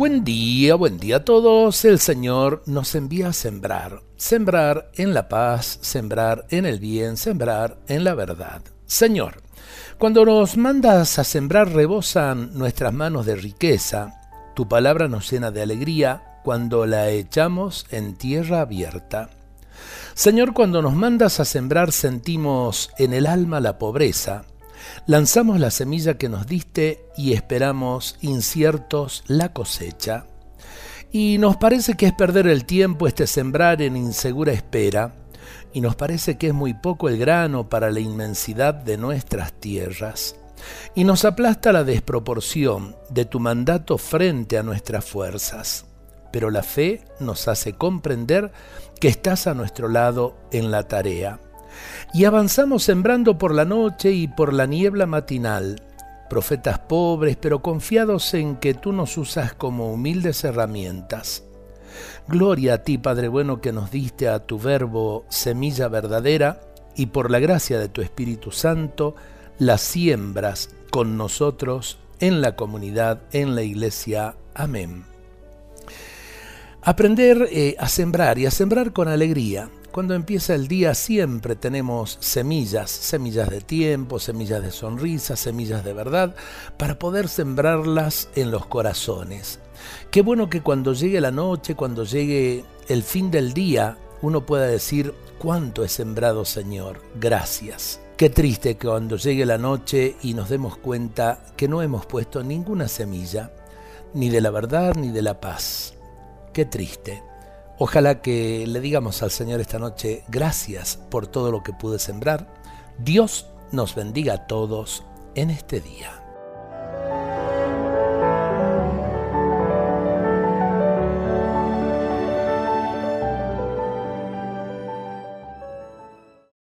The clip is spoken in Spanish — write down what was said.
Buen día, buen día a todos. El Señor nos envía a sembrar. Sembrar en la paz, sembrar en el bien, sembrar en la verdad. Señor, cuando nos mandas a sembrar rebosan nuestras manos de riqueza. Tu palabra nos llena de alegría cuando la echamos en tierra abierta. Señor, cuando nos mandas a sembrar sentimos en el alma la pobreza Lanzamos la semilla que nos diste y esperamos inciertos la cosecha. Y nos parece que es perder el tiempo este sembrar en insegura espera, y nos parece que es muy poco el grano para la inmensidad de nuestras tierras. Y nos aplasta la desproporción de tu mandato frente a nuestras fuerzas. Pero la fe nos hace comprender que estás a nuestro lado en la tarea y avanzamos sembrando por la noche y por la niebla matinal, profetas pobres pero confiados en que tú nos usas como humildes herramientas. Gloria a ti, Padre bueno, que nos diste a tu verbo semilla verdadera y por la gracia de tu Espíritu Santo la siembras con nosotros en la comunidad, en la iglesia. Amén. Aprender eh, a sembrar y a sembrar con alegría cuando empieza el día siempre tenemos semillas, semillas de tiempo, semillas de sonrisa, semillas de verdad, para poder sembrarlas en los corazones. Qué bueno que cuando llegue la noche, cuando llegue el fin del día, uno pueda decir, ¿cuánto he sembrado Señor? Gracias. Qué triste que cuando llegue la noche y nos demos cuenta que no hemos puesto ninguna semilla, ni de la verdad ni de la paz. Qué triste. Ojalá que le digamos al Señor esta noche gracias por todo lo que pude sembrar. Dios nos bendiga a todos en este día.